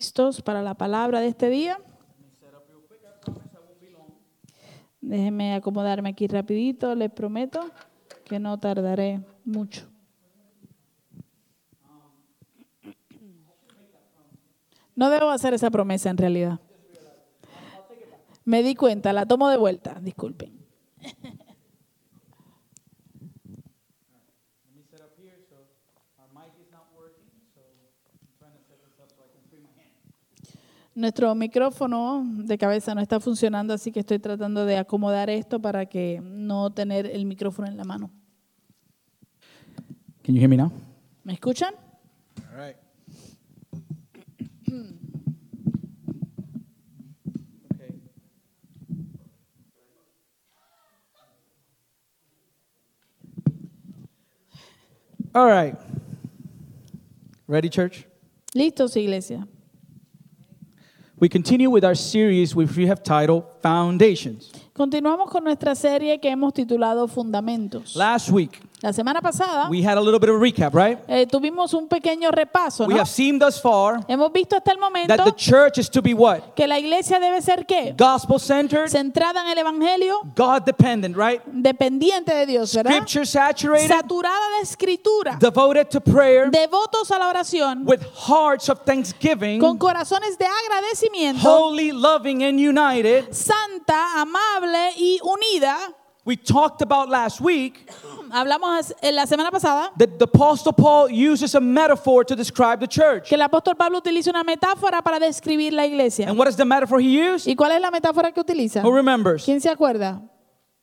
listos para la palabra de este día. Déjenme acomodarme aquí rapidito, les prometo que no tardaré mucho. No debo hacer esa promesa en realidad. Me di cuenta, la tomo de vuelta, disculpen. Nuestro micrófono de cabeza no está funcionando, así que estoy tratando de acomodar esto para que no tener el micrófono en la mano. Can you hear me now? ¿Me escuchan? All right. Okay. All right. Ready, church? ¿Listos, iglesia? We continue with our series which we have titled Foundations. Continuamos con nuestra serie que hemos titulado Fundamentos. Last week, La semana pasada we had a little bit of a recap, right? eh, tuvimos un pequeño repaso, We ¿no? have seen thus far Hemos visto hasta el momento that the church is to be what? que la iglesia debe ser qué? Gospel centered, Centrada en el evangelio, God dependent, right? dependiente de Dios, ¿verdad? Scripture saturated, Saturada de escritura, devoted to prayer, devotos a la oración, with hearts of thanksgiving, con corazones de agradecimiento, holy, loving, and united. santa, amable y unida. We talked about last week Hablamos en la semana pasada that the Apostle Paul uses a metaphor to describe the church. que el apóstol Pablo utiliza una metáfora para describir la iglesia. And what is the metaphor he used? ¿Y cuál es la metáfora que utiliza? Who remembers? ¿Quién se acuerda?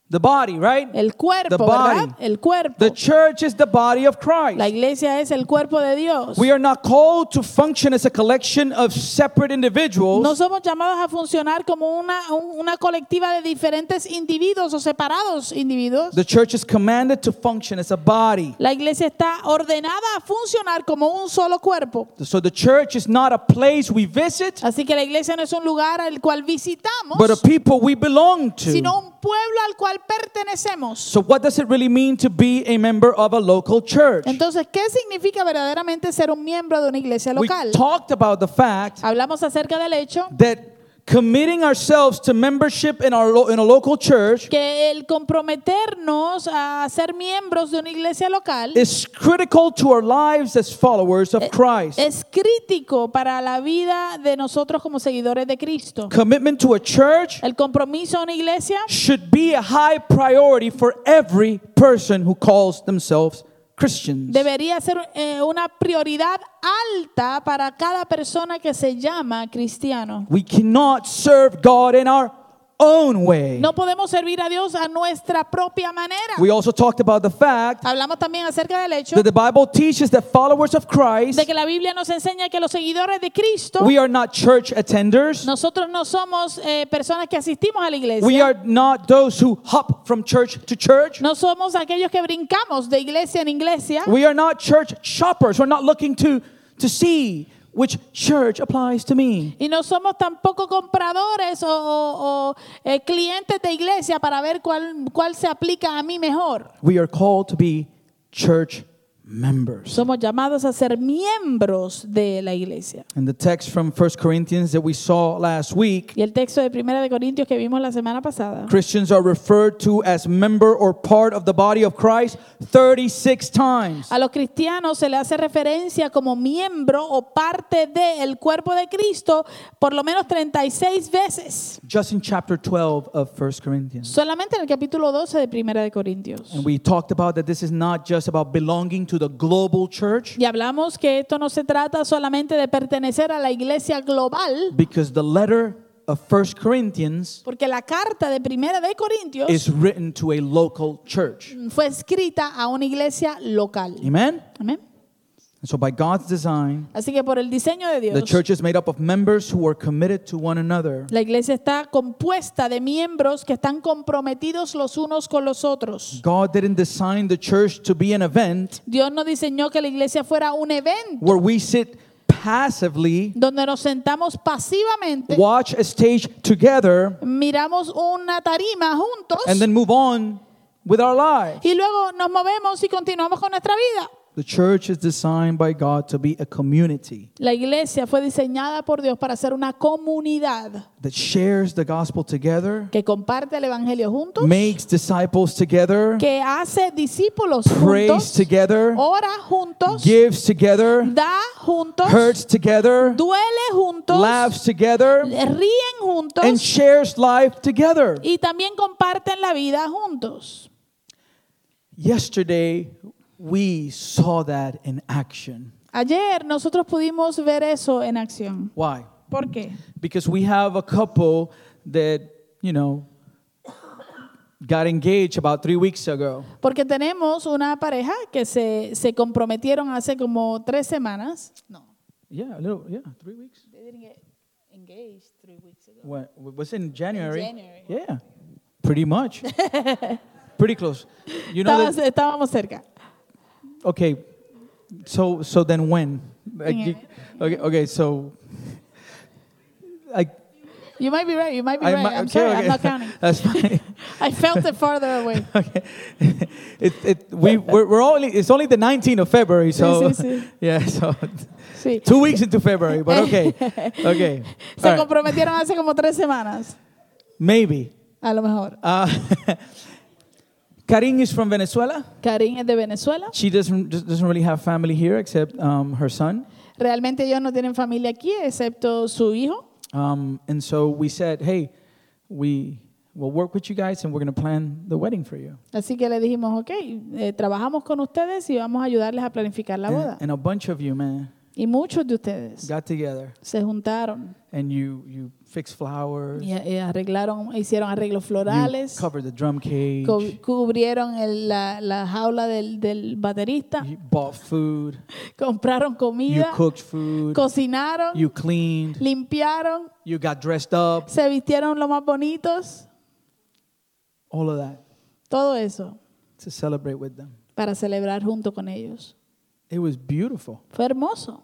The body, right? El cuerpo, The body. ¿verdad? El cuerpo. The church is the body of La Christ. iglesia es el cuerpo de Dios. We are not called to function as a collection of separate No individuals, somos llamados a funcionar como una, un- una colectiva de diferentes individuos o separados individuos. the church is commanded to function as a body. La iglesia está ordenada a funcionar como un solo cuerpo. So the church is not a place we visit, Así que la iglesia no es un lugar al cual visitamos, but a people we belong to. sino un pueblo al cual pertenecemos. So what does it really mean to be a member of a local church? Entonces, ¿qué significa verdaderamente ser un miembro de una iglesia We local? talked about the fact Hablamos acerca del hecho that committing ourselves to membership in our in a local church que el comprometernos a ser miembros de una iglesia local is critical to our lives as followers of eh, Christ. es crítico para la vida de nosotros como seguidores de Cristo. Commitment to a church El compromiso a una iglesia should be a high priority for every person who calls themselves Christians. debería ser eh, una prioridad alta para cada persona que se llama cristiano. We cannot serve God in our own way. No podemos servir a Dios a nuestra propia manera. We also talked about the fact Hablamos también acerca del hecho that the Bible teaches that followers of Christ de que la Biblia nos enseña que los seguidores de Cristo, we are not church attenders. nosotros no somos eh, personas que asistimos a la iglesia. We are not those who hop from church to church. No somos aquellos que brincamos de iglesia en iglesia. We are not church shoppers. We're not looking to, to see which church applies to me. Y no somos tampoco compradores o, o- o, eh, clientes de iglesia para ver cuál, cuál se aplica a mí mejor. We are called to be church members. Somos llamados a ser miembros de la iglesia. And the text from 1 Corinthians that we saw last week, Y el texto de Primera de Corintios que vimos la semana pasada. Christians are referred to as member or part of the body of Christ 36 times. A los cristianos se le hace referencia como miembro o parte del cuerpo de Cristo por lo menos 36 veces. Just in chapter 12 of 1 Corinthians. Solamente en el capítulo 12 de Primera de Corintios. And we talked about that this is not just about belonging to the global church, Y hablamos que esto no se trata solamente de pertenecer a la iglesia global, because the letter of 1 Corinthians porque la carta de Primera de Corintios is written to a local church. fue escrita a una iglesia local. Amen? Amén. So by God's design, Así que por el diseño de the Dios, church is made up of members who are committed to one another. la iglesia está compuesta de miembros que están comprometidos los unos con los otros. God didn't design the church to be an event Dios no diseñó que la iglesia fuera un evento where we sit passively, donde nos sentamos pasivamente, watch a stage together, miramos una tarima juntos and then move on with our lives. y luego nos movemos y continuamos con nuestra vida. The church is designed by God to be a community La iglesia fue diseñada por Dios para ser una comunidad that shares the gospel together, que comparte el evangelio juntos, makes disciples together, que hace discípulos prays juntos, together, ora juntos, gives together, da juntos, hurts together, duele juntos, laughs together, ríen juntos and shares life together. y también comparten la vida juntos. Yesterday, we saw that in action. Ayer nosotros pudimos ver eso en acción. Why? ¿Por qué? Because we have a couple that, you know, got engaged about three weeks ago. Porque tenemos una pareja que se, se comprometieron hace como tres semanas. No. Yeah, a little, yeah, three weeks. They didn't get engaged three weeks ago. What, was it in January? January. Yeah, pretty much. pretty close. You know Estaba- that, estábamos cerca. Okay, so so then when? Like, you- okay, okay, so I, You might be right. You might be I right. mi- I'm okay, sorry. okay. I'm not counting. That's fine. I felt it farther away. okay. it, it, we, we're, we're only, it's only the 19th of February, so, sí, sí. yeah, so Sí. two weeks into February, but okay, okay. Se All right. comprometieron hace como tres semanas. Maybe. A lo mejor. Uh, Karin is from Venezuela. Karin es de Venezuela. She doesn't, doesn't really have family here except um, her son. Realmente ellos no tienen familia aquí, excepto su hijo. Um, and so we said, hey, we will work with you guys and we're going to plan the wedding for you. Así que le dijimos, ok, eh, trabajamos con ustedes y vamos a ayudarles a planificar la boda. And, and a bunch of you, man, Y muchos de ustedes got together se juntaron and you, you fixed flowers, y, y arreglaron, hicieron arreglos you florales, covered the drum cage, cu- cubrieron el- la, la jaula del, del baterista, you bought food, compraron you comida, cooked food, cocinaron, you cleaned, limpiaron, you got dressed up, se vistieron lo más bonitos, all of that todo eso to celebrate with them. para celebrar junto con ellos. It was beautiful. Fue hermoso.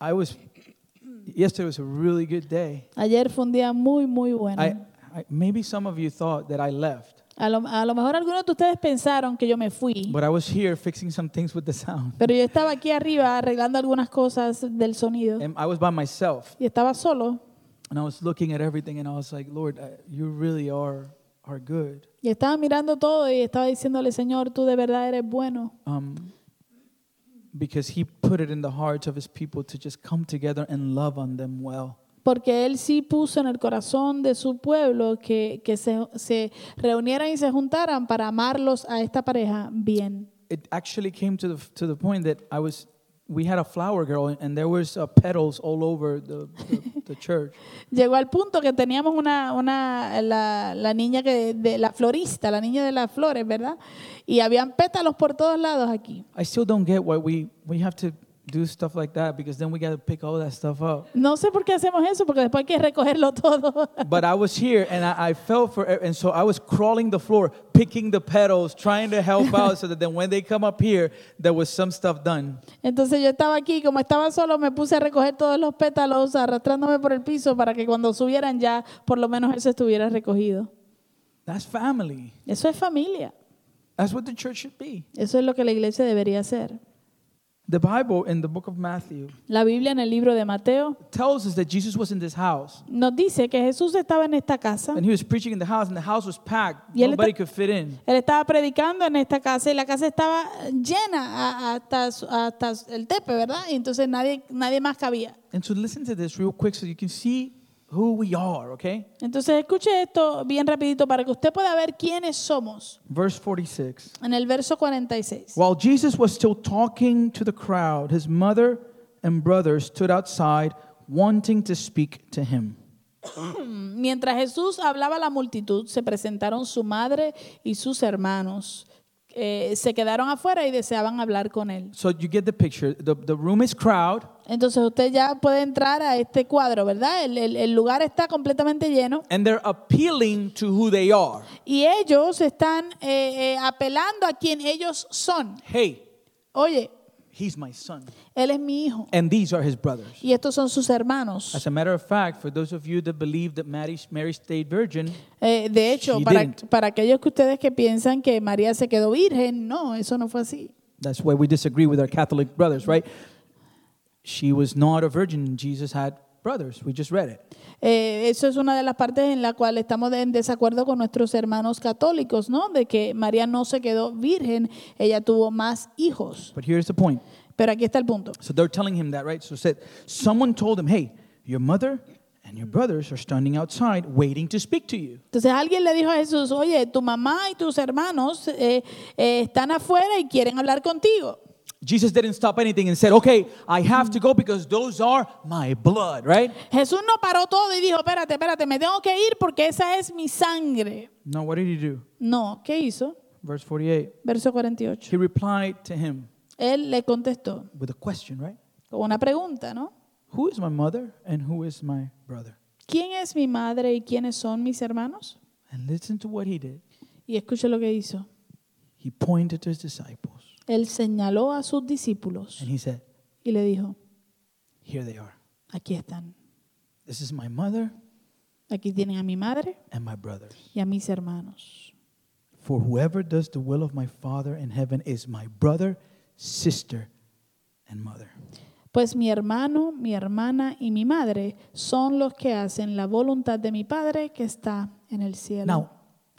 I was, yesterday was a really good day. Ayer fue un día muy, muy bueno. I, I, maybe some of you thought that I left, A lo, a lo mejor algunos de ustedes pensaron que yo me fui, but I was here fixing some things with the sound. pero yo estaba aquí arriba arreglando algunas cosas del sonido And I was by myself, y estaba solo and I was looking at everything, and I was like, Lord, uh, you really are, are good. y estaba mirando todo y estaba diciéndole, Señor, tú de verdad eres bueno. Um, because He put it in the hearts of His people to just come together and love on them well. Porque Él sí puso en el corazón de su pueblo que, que se, se reunieran y se juntaran para amarlos a esta pareja bien. It actually came to the, to the point that I was, we had a flower girl, and there was uh, petals all over the, the, the church. Llegó al punto que teníamos una, una la, la niña que de la florista, la niña de las flores, ¿verdad? Y habían pétalos por todos lados aquí. I still don't get why we, we have to do stuff like that because then we got to pick all that stuff up. No sé por qué hacemos eso, porque después hay que recogerlo todo. But I was here and I, I felt for, and so I was crawling the floor, picking the petals, trying to help out so that then when they come up here, there was some stuff done. Entonces yo estaba aquí, como estaba solo, me puse a recoger todos los pétalos, arrastrándome por el piso para que cuando subieran ya, por lo menos eso estuviera recogido. That's family. Eso es familia. That's what the church should be. Eso es lo que la iglesia debería hacer. The Bible in the book of Matthew La Biblia en el libro de Mateo tells us that Jesus was in this house nos dice que Jesús estaba en esta casa. and he was preaching in the house and the house was packed. Y él Nobody could fit in. Él estaba predicando en esta casa y la casa estaba llena a- hasta, su- hasta el tepe, ¿verdad? Y entonces nadie, nadie más cabía. And so listen to this real quick so you can see who we are, okay? Entonces escuche esto bien rapidito para que usted pueda ver quiénes somos. Verse 46. En el verso 46. While Jesus was still talking to the crowd, his mother and brothers stood outside wanting to speak to him. Mientras Jesús hablaba a la multitud, se presentaron su madre y sus hermanos. Eh, se quedaron afuera y deseaban hablar con él. So you get the picture. The, the room is crowd, Entonces usted ya puede entrar a este cuadro, ¿verdad? El, el- el lugar está completamente lleno and they're appealing to who they are. y ellos están eh, eh, apelando a quien ellos son. Hey, Oye, he's my son. él es mi hijo And these are his brothers. y estos son sus hermanos. As a matter of fact, for those of you that believe that Mary, Mary stayed virgin, Eh, de hecho, She para, didn't. para aquellos que ustedes que piensan que María se quedó virgen, no, eso no fue así. That's why we disagree with our Catholic brothers, right? She was not a virgin. Jesus had brothers. We just read it. Eh, eso es una de las partes en la cual estamos en desacuerdo con nuestros hermanos católicos, ¿no? De que María no se quedó virgen, ella tuvo más hijos. But here's the point. Pero aquí está el punto. So they're telling him that, right? So said someone told him, "Hey, your mother and your brothers are standing outside waiting to speak to you." Entonces alguien le dijo a Jesús, oye, tu mamá y tus hermanos eh, eh, están afuera y quieren hablar contigo. Jesus didn't stop anything and said, "Okay, I have to go because those are my blood," right? Jesús no paró todo y dijo, espérate, espérate, me tengo que ir porque esa es mi sangre. No, what did he do? No, ¿qué hizo? Verse 48. Verso 48. He replied to him Él le contestó with a question, right? con una pregunta, ¿no? Who is my mother and who is my brother? ¿Quién es mi madre y quiénes son mis hermanos? And listen to what he did. Y escuche lo que hizo. He pointed to his disciples Él señaló a sus discípulos and he said, y le dijo, Here they are. aquí están. This is my mother Aquí tienen a mi madre and my brothers. y a mis hermanos. For whoever does the will of my Father in heaven is my brother, sister, and mother. Pues mi hermano, mi hermana y mi madre son los que hacen la voluntad de mi Padre que está en el cielo. Now,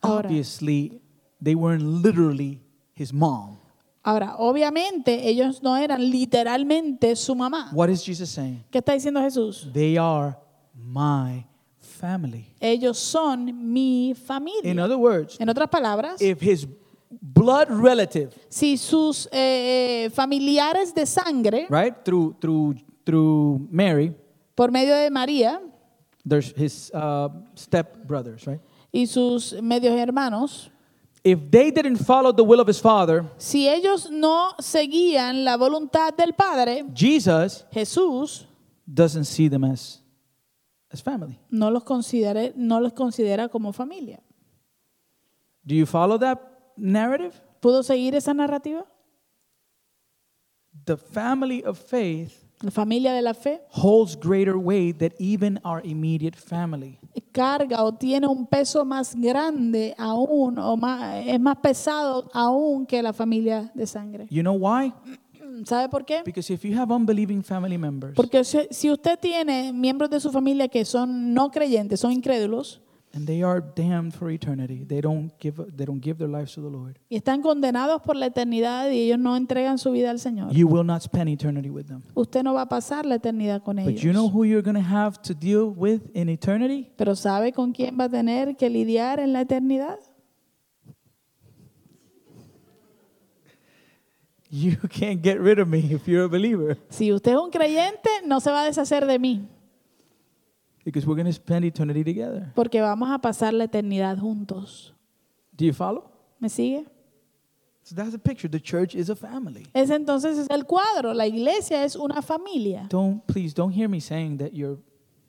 Ahora, obviously, they weren't literally his mom. Ahora, obviamente ellos no eran literalmente su mamá. What is Jesus saying? ¿Qué está diciendo Jesús? They are my family. Ellos son mi In familia. other words, En otras palabras, if his blood relative, si sus eh, eh, familiares de sangre, right, through through through Mary, por medio de María there's his uh, step brothers, right? y sus medios hermanos, If they didn't follow the will of his father, si ellos no seguían la voluntad del Padre, Jesus Jesús doesn't see them as as family. no los considera, no los considera como familia. Do you follow that narrative? ¿Pudo seguir esa narrativa? The family of faith La familia de la fe holds greater weight than even our immediate family. carga o tiene un peso más grande aún o más, es más pesado aún que la familia de sangre. You know why? ¿Sabe por qué? Because if you have unbelieving family members Porque si si usted tiene miembros de su familia que son no creyentes, son incrédulos and they are damned for eternity, they don't give they don't give their lives to the Lord. y están condenados por la eternidad y ellos no entregan su vida al Señor, You will not spend eternity with them. usted no va a pasar la eternidad con But you know ellos. who you're going to have to deal with in eternity? Pero ¿sabe con quién va a tener que lidiar en la eternidad? You can't get rid of me if you're a believer Si usted es un creyente, no se va a deshacer de mí, because we're going to spend eternity together. porque vamos a pasar la eternidad juntos. Do you follow? ¿Me sigue? So that's the picture. The church is a family. Ese entonces es el cuadro. La iglesia es una familia. Don't please don't hear me saying that your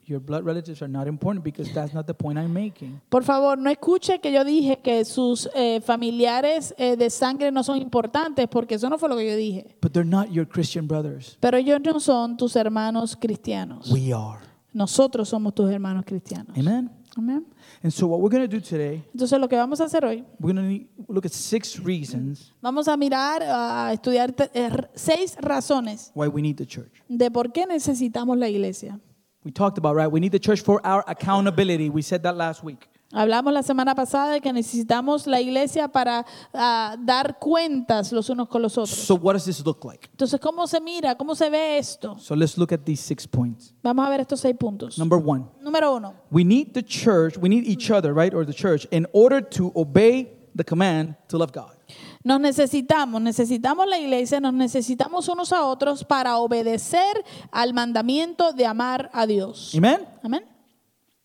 your blood relatives are not important because that's not the point I'm making. Por favor, no escuche que yo dije que sus eh, familiares eh, de sangre no son importantes, porque eso no fue lo que yo dije. But they're not your Christian brothers. Pero ellos no son tus hermanos cristianos. We are. Nosotros somos tus hermanos cristianos. Amen. Amén. And so what we're going to do today, Entonces lo que vamos a hacer hoy, we're going to look at six reasons vamos a mirar, a estudiar eh, seis razones why we need the church. de por qué necesitamos la iglesia. We talked about, right? We need the church for our accountability. We said that last week. Hablamos la semana pasada de que necesitamos la iglesia para ah, dar cuentas los unos con los otros. So what does this look like? Entonces, ¿cómo se mira? ¿Cómo se ve esto? So let's look at these six points. Vamos a ver estos seis puntos. Number 1. Número uno, We need the church, we need each other, right? Or the church in order to obey the command to love God. nos necesitamos, necesitamos la iglesia, nos necesitamos unos a otros para obedecer al mandamiento de amar a Dios. Amén.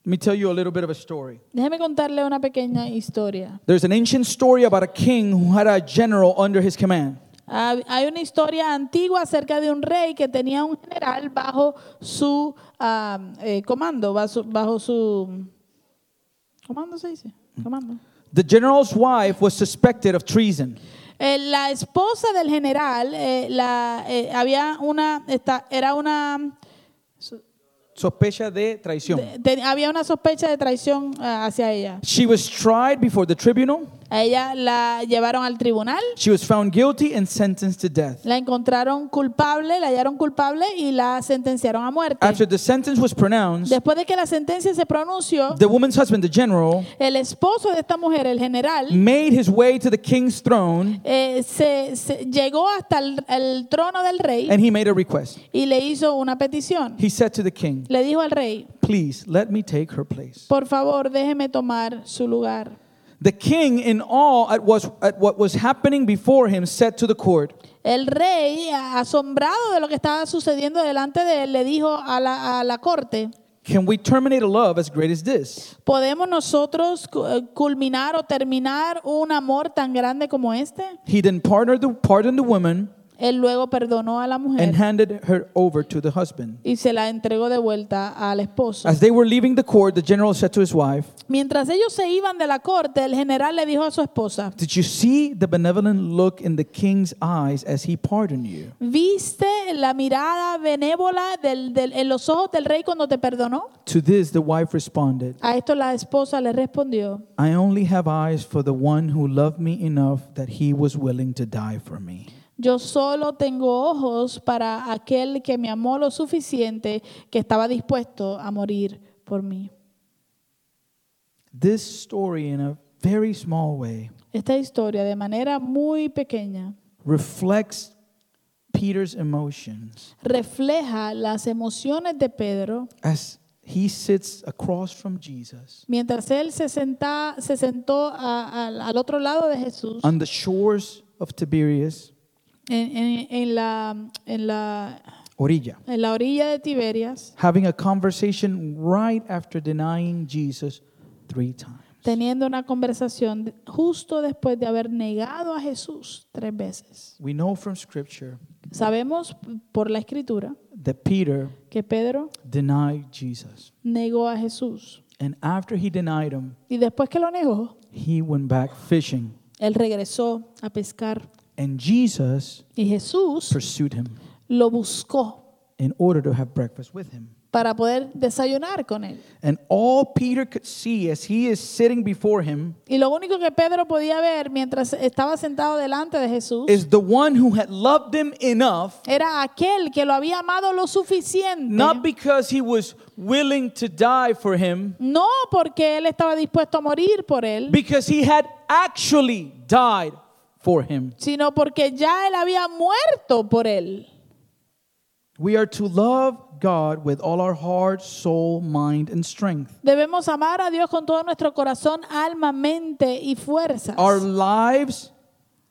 Let me tell you a little bit of a story. Déjeme contarle una pequeña historia. There's an ancient story about a king who had a general under his command. Ah, Hay una historia antigua acerca de un rey que tenía un general bajo su ah, eh, comando, bajo, bajo su... ¿Comando se dice? Comando. The general's wife was suspected of treason. Eh, la esposa del general, eh, la, eh, había una, esta- era una, Sospecha de traición. de- había una sospecha de traición ah, hacia ella. She was tried before the tribunal. A ella la llevaron al tribunal, She was found guilty and sentenced to death. la encontraron culpable, la hallaron culpable y la sentenciaron a muerte. After the sentence was pronounced, Después de que la sentencia se pronunció, the woman's husband, the general, el esposo de esta mujer, el general, made his way to the king's throne eh, se, se- llegó hasta el, el trono del rey and he made a request. y le hizo una petición. He said to the king, Le dijo al rey, Please let me take her place. por favor, déjeme tomar su lugar. The king, in awe at, was, at what was happening before him, said to the court, El rey, asombrado de lo que estaba sucediendo delante de él, le dijo a la, a la corte, Can we terminate a love as great as this? ¿podemos nosotros eh, culminar o terminar un amor tan grande como este? He then pardoned the, pardoned the woman Él luego perdonó a la and mujer handed her over to the husband. y se la entregó de vuelta al esposo. As they were leaving the court, the general said to his wife, Mientras ellos se iban de la corte, el general le dijo a su esposa, Did you see the benevolent look in the king's eyes as he pardoned you? ¿viste la mirada benévola del- del- en los ojos del rey cuando te perdonó? To this, the wife responded, A esto la esposa le respondió, I only have eyes for the one who loved me enough that he was willing to die for me. Yo solo tengo ojos para aquel que me amó lo suficiente que estaba dispuesto a morir por mí. This story, in a very small way, Esta historia de manera muy pequeña reflects Peter's emotions refleja las emociones de Pedro as he sits across from Jesus mientras él se, senta- se sentó a- al- al otro lado de Jesús on the shores of Tiberias, en, en- en la, en, la, orilla, en la orilla de Tiberias, having a conversation right after denying Jesus three times. teniendo una conversación justo después de haber negado a Jesús tres veces. We know from Scripture Sabemos por la escritura that Peter que Pedro denied Jesus. negó a Jesús. And after he denied him, Y después que lo negó, he went back fishing. él regresó a pescar. And Jesus Y Jesús pursued him lo buscó in order to have breakfast with him. para poder desayunar con él. And all Peter could see as he is sitting before him Y lo único que Pedro podía ver mientras estaba sentado delante de Jesús is the one who had loved him enough, era aquel que lo había amado lo suficiente. not because he was willing to die for him, No porque él estaba dispuesto a morir por él, because he had actually died for him. sino porque ya él había muerto por él. We are to love God with all our heart, soul, mind, and strength. Debemos amar a Dios con todo nuestro corazón, alma, mente y fuerzas. Our lives,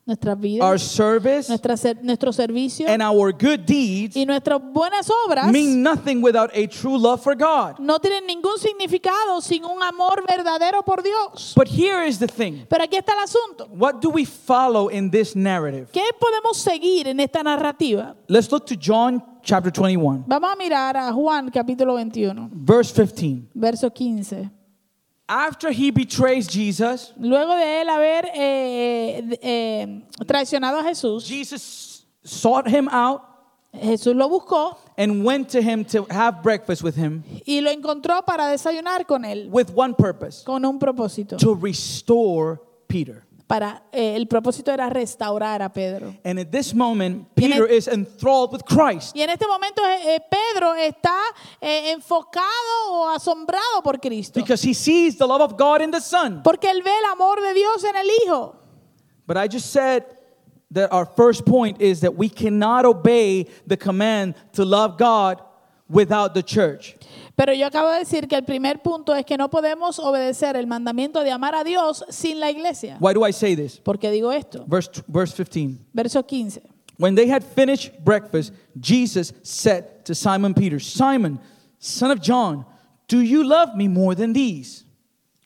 Nuestras our service, nuestra ser- nuestro servicio and our good deeds y nuestras buenas obras mean nothing without a true love for God. no tienen ningún significado sin un amor verdadero por Dios. But here is the thing Pero aquí está el asunto. what do we follow in this narrative? ¿Qué podemos seguir en esta narrativa? Let's look to John chapter 21, Vamos a mirar a Juan capítulo 21, verse 15. verso 15. After he betrays Jesus, Luego de él haber eh, eh, eh, traicionado a Jesús, Jesus sought him out Jesús lo buscó and went to him to have breakfast with him y lo encontró para desayunar con él, with one purpose con un propósito. to restore Peter. Para, eh, el propósito era restaurar a Pedro. And at this moment, Y en Peter el- is enthralled with Christ Y en este momento eh, eh, Pedro está eh, enfocado o asombrado por Cristo. because he sees the love of God in the Son. Porque él ve el amor de Dios en el Hijo. But I just said that our first point is that we cannot obey the command to love God without the church. Pero yo acabo de decir que el primer punto es que no podemos obedecer el mandamiento de amar a Dios sin la iglesia. Why do I say this? ¿Por qué digo esto? Verse, verse 15. Verso 15. When they had finished breakfast, Jesus said to Simon Peter, Simon, son of John, do you love me more than these?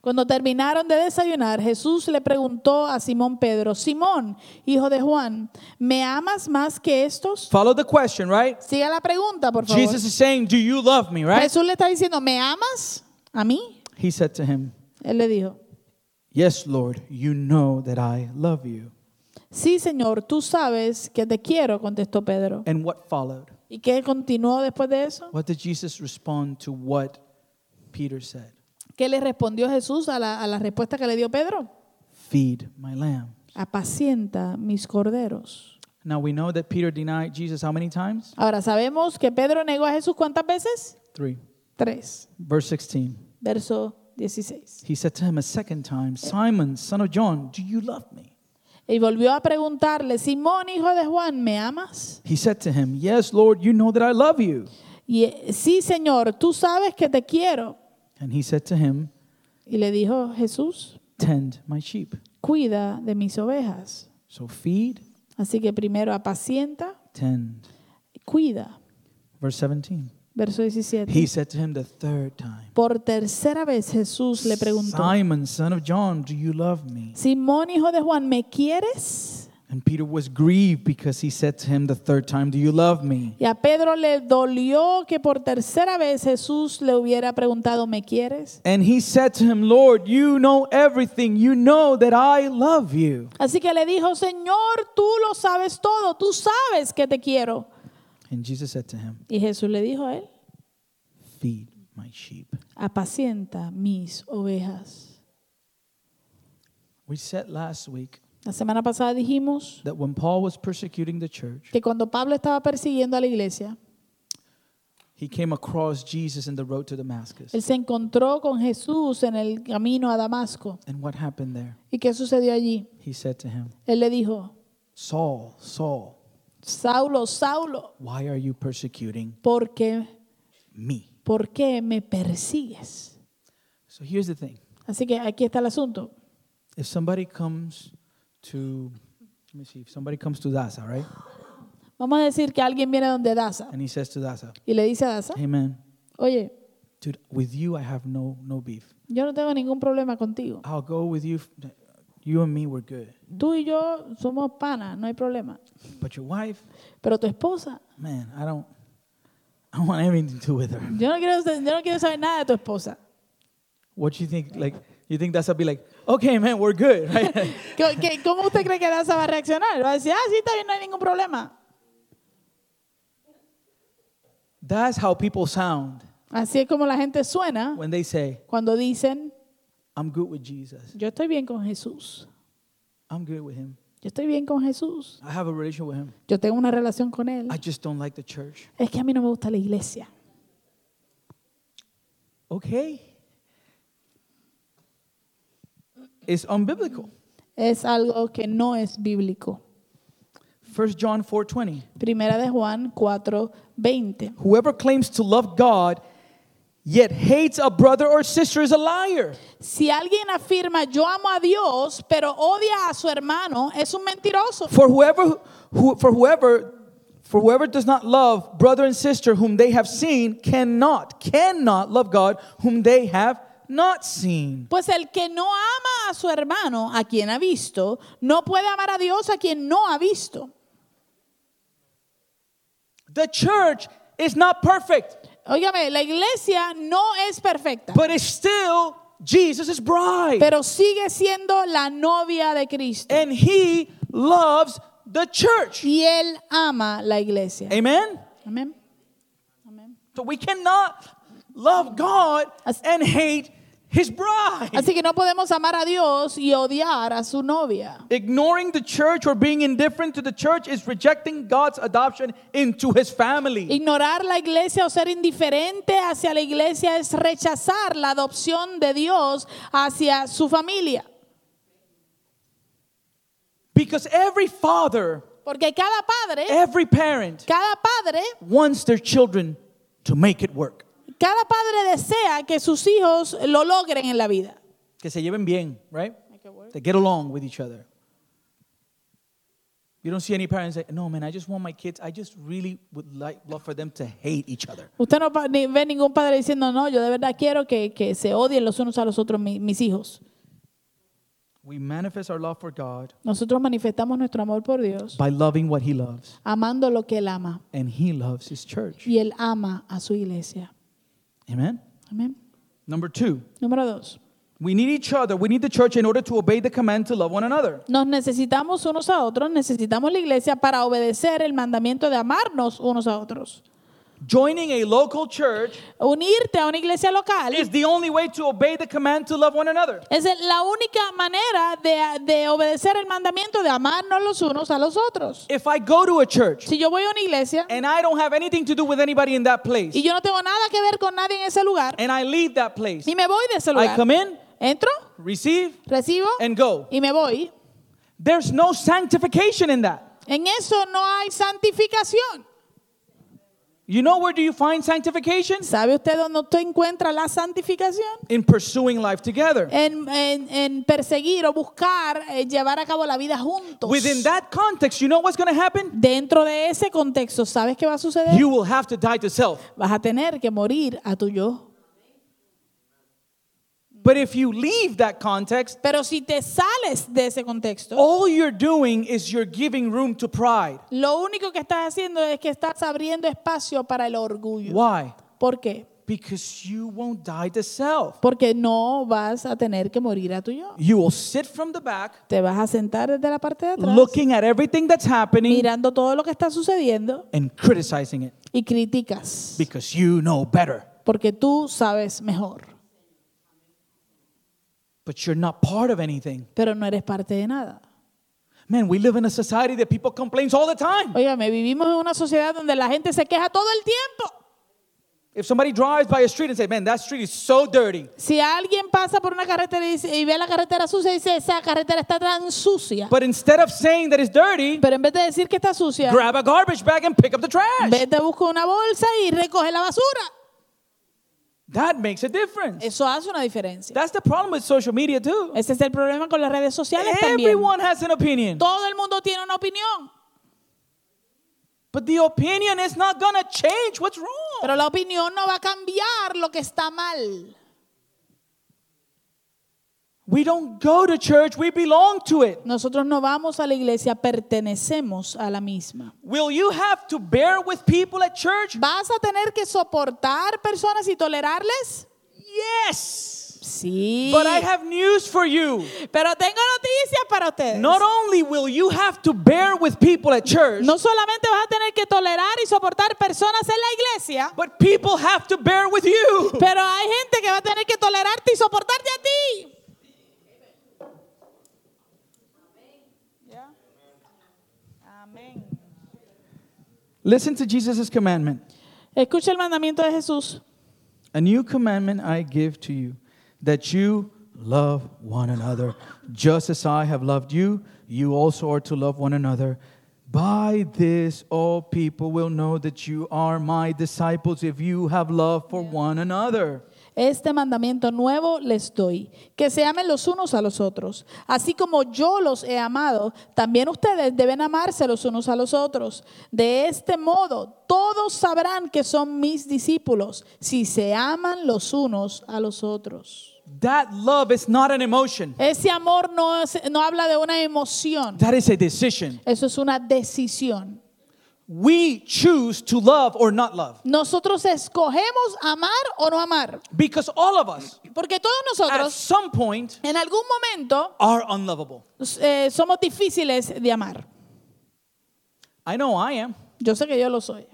Cuando terminaron de desayunar, Jesús le preguntó a Simón Pedro, Simón, hijo de Juan, ¿me amas más que estos? Follow the question, right? Siga la pregunta, por favor. Jesus is saying, Do you love me, right? Jesús le está diciendo, ¿me amas a mí? He said to him, Él le dijo, Yes, Lord, you know that I love you. sí, Señor, tú sabes que te quiero, contestó Pedro. And what followed? ¿Y qué continuó después de eso? What did Jesus respond to what Peter said? ¿Qué le respondió Jesús a la, a la respuesta que le dio Pedro? feed my lamb. apacienta mis corderos. Now we know that Peter denied Jesus how many times? Ahora sabemos que Pedro negó a Jesús cuántas veces? Three. Tres. Verse 16. Verso 16. He said to him a second time, Simon, son of John, do you love me? Y volvió a preguntarle, Simón, hijo de Juan, ¿me amas? He said to him, Yes, Lord, you know that I love you. Y sí, Señor, tú sabes que te quiero. And he said to him, Y le dijo Jesús, Tend my sheep. cuida de mis ovejas. So feed, Así que primero apacienta, tend. cuida. Verse 17. Verso 17. He said to him the third time, Por tercera vez Jesús le preguntó, Simon, son of John, do you love me? Simón, hijo de Juan, ¿me quieres? And Peter was grieved because he said to him the third time, Do you love me? Y a Pedro le dolió que por tercera vez Jesús le hubiera preguntado, ¿me quieres? And he said to him, Lord, you know everything. You know that I love you. Así que le dijo, Señor, tú lo sabes todo, tú sabes que te quiero. And Jesus said to him, Y Jesús le dijo a él, Feed my sheep. apacienta mis ovejas. We said last week La semana pasada dijimos that when Paul was persecuting the church, que cuando Pablo estaba persiguiendo a la iglesia, he came across Jesus in the road to Damascus. él se encontró con Jesús en el camino a Damasco. And what happened there? ¿Y qué sucedió allí? He said to him, Él le dijo, Saul, Saul, Saulo, Saulo, why are you persecuting ¿por qué, me? por qué me persigues? So here's the thing Así que aquí está el asunto. if somebody comes to, let me see, if somebody comes to Daza, right? Vamos a decir que alguien viene donde Daza And he says to Daza, y le dice a Daza, Hey man, oye, dude, with you I have no, no beef. yo no tengo ningún problema contigo. I'll go with you. You and me, we're good. Tú y yo somos panas, no hay problema. But your wife, Pero tu esposa, man, I don't, I don't want anything to do with her. yo no quiero, yo no quiero saber nada de tu esposa. What do you think? Like, you think Daza be like, okay, man, we're good, right? ¿Qué- qué- ¿Cómo usted cree que Daza va a reaccionar? Va a decir, ah, sí, está bien, no hay ningún problema. That's how people sound Así es como la gente suena when they say, cuando dicen, I'm good with Jesus. yo estoy bien con Jesús. I'm good with him. Yo estoy bien con Jesús. I have a relationship with him. Yo tengo una relación con Él. I just don't like the church. Es que a mí no me gusta la iglesia. Okay. It's unbiblical. Es algo que no es bíblico. 1 John 4:20. Primera de Juan 4, 20. Whoever claims to love God yet hates a brother or sister is a liar. Si alguien afirma yo amo a Dios, pero odia a su hermano, es un mentiroso. For whoever who, for whoever for whoever does not love brother and sister whom they have seen cannot cannot love God whom they have not seen. Pues el que no ama a su hermano, a quien ha visto, no puede amar a Dios a quien no ha visto. The church is not perfect, Óigame, la iglesia no es perfecta, but it's still Jesus' bride. pero sigue siendo la novia de Cristo. And he loves the church. Y él ama la iglesia. Amen. Amén. Amén. So we cannot love God and hate his bride. Así que no podemos amar a Dios y odiar a su novia. Ignoring the church or being indifferent to the church is rejecting God's adoption into his family. Ignorar la iglesia o ser indiferente hacia la iglesia es rechazar la adopción de Dios hacia su familia. Because every father, Porque cada padre, every parent cada padre, wants their children to make it work. Cada padre desea que sus hijos lo logren en la vida. Que se lleven bien, right? They get along with each other. You don't see any parents say, no, man, I just want my kids, I just really would like love for them to hate each other. Usted no ve ningún padre diciendo, no, yo de verdad quiero que, que se odien los unos a los otros mi- mis hijos. We manifest our love for God Nosotros manifestamos nuestro amor por Dios by loving what he loves, amando lo que Él ama. and he loves his church. Y Él ama a su iglesia. Amen. Amén. Number two, Número dos. we need each other. We need the church in order to obey the command to love one another. Nos necesitamos unos a otros, necesitamos la iglesia para obedecer el mandamiento de amarnos unos a otros. Joining a local church Unirte a una iglesia local is the only way to obey the command to love one another. es la única manera de, de obedecer el mandamiento de amarnos los unos a los otros. If I go to a church Si yo voy a una iglesia and I don't have anything to do with anybody in that place, y yo no tengo nada que ver con nadie en ese lugar and I leave that place, y me voy de ese I lugar, come in, entro, receive, recibo and go. y me voy. There's no sanctification in that. En eso no hay santificación. You know where do you find sanctification? ¿Sabe usted dónde usted encuentra la santificación? In pursuing life together. En, en- en perseguir o buscar eh, llevar a cabo la vida juntos. Within that context, you know what's going to happen? Dentro de ese contexto, ¿sabes qué va a suceder? You will have to die to self. Vas a tener que morir a tu yo. But if you leave that context, Pero si te sales de ese contexto, all you're doing is you're giving room to pride. lo único que estás haciendo es que estás abriendo espacio para el orgullo. Why? ¿Por qué? Because you won't die to self. Porque no vas a tener que morir a tu yo. You will sit from the back, Te vas a sentar desde la parte de atrás, looking at everything that's happening mirando todo lo que está sucediendo and criticizing it y criticas. because you know better. Porque tú sabes mejor, But you're not part of anything. pero no eres parte de nada. Man, we live in a society that people complain all the time. Óigame, vivimos en una sociedad donde la gente se queja todo el tiempo. If somebody drives by a street and say, "Man, that street is so dirty," Si alguien pasa por una carretera y, dice- y ve la carretera sucia y dice, esa carretera está tan sucia. but instead of saying that it's dirty, Pero en vez de decir que está sucia, grab a garbage bag and pick up the trash. vete, busca una bolsa y recoge la basura. That makes a difference. Eso hace una diferencia. That's the problem with social media too. Ese es el problema con las redes sociales también. Everyone has an opinion, Todo el mundo tiene una opinión, but the opinion is not to change what's wrong. pero la opinión no va a cambiar lo que está mal. We don't go to church, we belong to it. Nosotros no vamos a la iglesia, pertenecemos a la misma. Will you have to bear with people at church? ¿Vas a tener que soportar personas y tolerarles? Yes. Sí. But I have news for you. Pero tengo noticias para ustedes. Not only will you have to bear with people at church, No solamente vas a tener que tolerar y soportar personas en la iglesia, but people have to bear with you. pero hay gente que va a tener que tolerarte y soportarte a ti. Listen to Jesus' commandment. Escucha el mandamiento de Jesús. A new commandment I give to you, that you love one another. Just as I have loved you, you also are to love one another. By this, all people will know that you are my disciples if you have love for one another. Este mandamiento nuevo les doy, que se amen los unos a los otros. Así como yo los he amado, también ustedes deben amarse los unos a los otros. De este modo, todos sabrán que son mis discípulos, si se aman los unos a los otros. That love is not an emotion, Ese amor no, es- no habla de una emoción, that is a decision. eso es una decisión. We choose to love or not love Nosotros escogemos amar o no amar, because all of us, porque todos nosotros, at some point, en algún momento are unlovable. eh, somos difíciles de amar. I know I am, Yo sé que yo lo soy.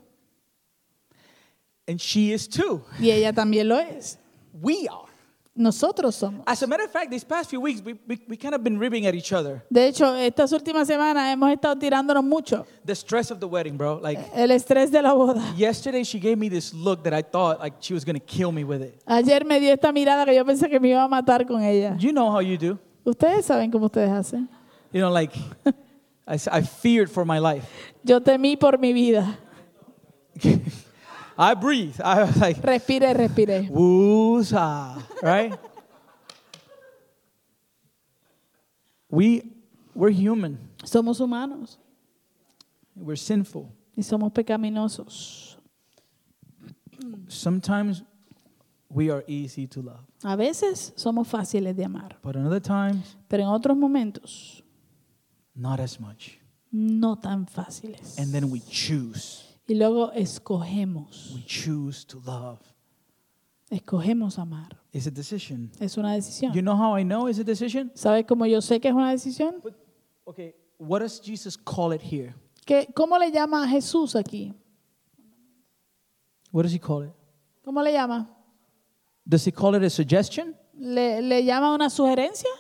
and she is too. Y ella también lo es. We are. Nosotros somos. As a matter of fact, these past few weeks, we, we, we kind of been ribbing at each other. De hecho, estas últimas semanas hemos estado tirándonos mucho. The stress of the wedding, bro. Like, El estrés de la boda. yesterday, she gave me this look that I thought like she was going to kill me with it. Ayer me dio esta mirada que yo pensé que me iba a matar con ella. You know how you do. Ustedes saben cómo ustedes hacen. You know, like, I, feared for my life. Yo temí por mi vida. I breathe. I was like, Respire, respire. woosah, right? we, we're human. Somos humanos We're sinful. y somos pecaminosos. Sometimes we are easy to love, A veces somos fáciles de amar, but in other times, pero en otros momentos not as much. no tan fáciles. And then we choose. Y luego escogemos, We choose to love. escogemos amar. It's a decision. Es una decisión. You know how I know it's a decision? ¿Sabe cómo yo sé que es una decisión? But, okay, what does Jesus call it here? ¿Qué, ¿Cómo le llama a Jesús aquí? What does he call it? ¿Cómo le llama? Does he call it a suggestion? ¿Le, le llama una sugerencia?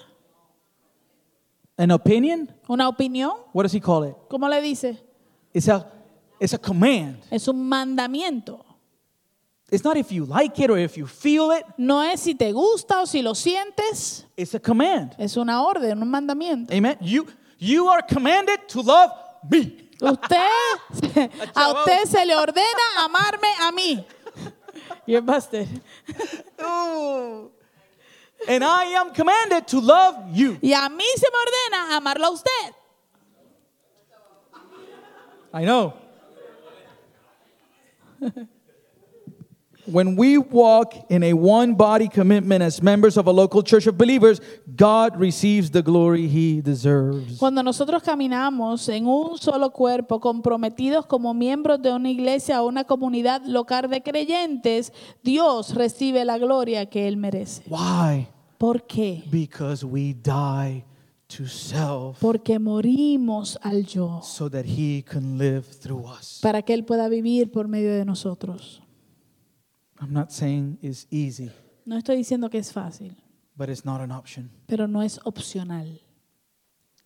An opinion? ¿Una opinión? What does he call it? ¿Cómo le dice? It's a, it's a command. Es un mandamiento. It's not if you like it or if you feel it. No es si te gusta o si lo sientes. It's a command. Es una orden, un mandamiento. Amen. You, you are commanded to love me. Usted, a usted se le ordena amarme a mí. Y es pastor. Ooh. And I am commanded to love you. Y a mí se me ordena amarlo a usted. I know. When we walk in a one body commitment as members of a local church of believers, God receives the glory he deserves. Cuando nosotros caminamos en un solo cuerpo, comprometidos como miembros de una iglesia o una comunidad local de creyentes, Dios recibe la gloria que Él merece. Why? ¿Por qué? Because we die to self Porque morimos al yo, so that he can live through us. para que Él pueda vivir por medio de nosotros. I'm not saying it's easy, No estoy diciendo que es fácil, but it's not an option. pero no es opcional.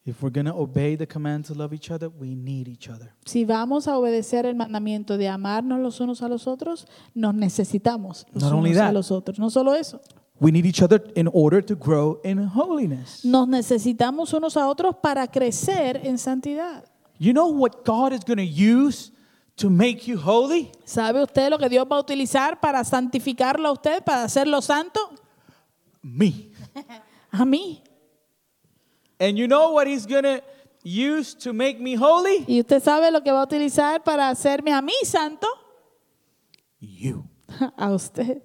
If we're going to obey the command to love each other, we need each other. Si vamos a obedecer el mandamiento de amarnos los unos a los otros, nos necesitamos los Not only unos a that. los otros. No solo eso, We need each other in order to grow in holiness. nos necesitamos unos a otros para crecer en santidad. You know what God is going to use to make you holy? ¿Sabe usted lo que Dios va a utilizar para santificarlo a usted, para hacerlo santo? Me. A mí. And you know what He's going to use to make me holy? ¿Y usted sabe lo que va a utilizar para hacerme a mí santo? You. A usted.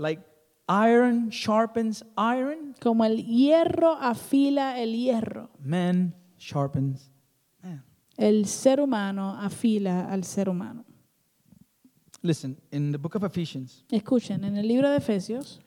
Like iron sharpens iron, Como el hierro afila el hierro, man sharpens man. el ser humano afila al ser humano. Listen, in the book of Ephesians, Escuchen, en el libro de Efesios,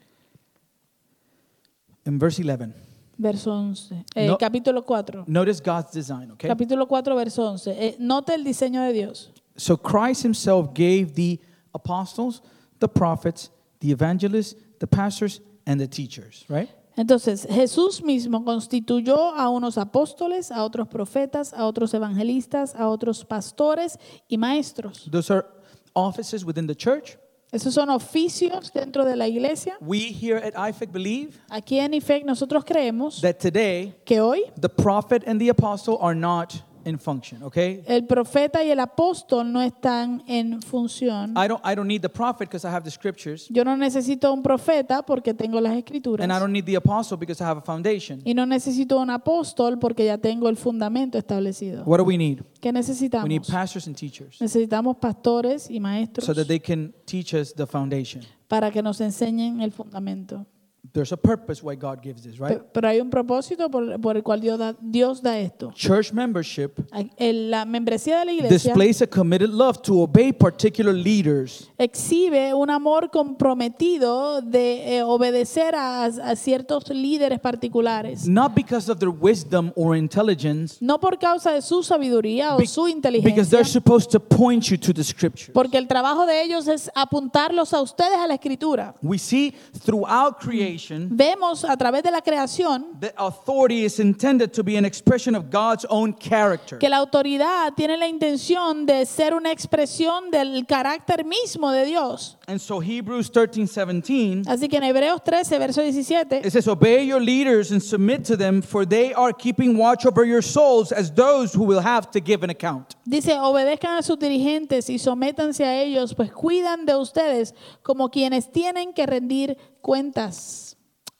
in verse 11, verso 11, eh, No- capítulo 4. notice God's design, okay? Capítulo 4, verso 11. Eh, note el diseño de Dios. So Christ himself gave the apostles, the prophets, the evangelists, the pastors, and the teachers, right? Entonces, Jesús mismo constituyó a unos apóstoles, a otros profetas, a otros evangelistas, a otros pastores y maestros. Those are offices within the church. Esos son oficios dentro de la iglesia. We here at IFEC believe Aquí en IFEC nosotros creemos that today que hoy the prophet and the apostle are not in function, okay? el profeta y el apóstol no están en función. I don't I don't need the prophet because I have the scriptures, Yo no necesito un profeta porque tengo las escrituras. and I don't need the apostle because I have a foundation. Y no necesito un apóstol porque ya tengo el fundamento establecido. What do we need? ¿Qué We need necesitamos? pastors and teachers Necesitamos pastores y maestros so that they can teach us the foundation. para que nos enseñen el fundamento. There's a purpose why God gives this, right? Pe- Pero hay un propósito por, por el cual Dios da, Dios da esto. Church membership Hay- el- La membresía de la iglesia displays a committed love to obey particular leaders exhibe un amor comprometido de eh, obedecer a, a ciertos líderes particulares. not because of their wisdom or intelligence, No por causa de su sabiduría o be- su because inteligencia. they're supposed to point you to the scripture. Porque el trabajo de ellos es apuntarlos a ustedes a la escritura. We see throughout creation Vemos a través de la creación that authority is intended to be an expression of God's own character. que la autoridad tiene la intención de ser una expresión del carácter mismo de Dios. And so Hebrews 13, 17, Así que en Hebreos 13, verso 17, it says, Obey your leaders and submit to them, for they are keeping watch over your souls as those who will have to give an account. dice, obedezcan a sus dirigentes y sométanse a ellos, pues cuidan de ustedes como quienes tienen que rendir cuentas.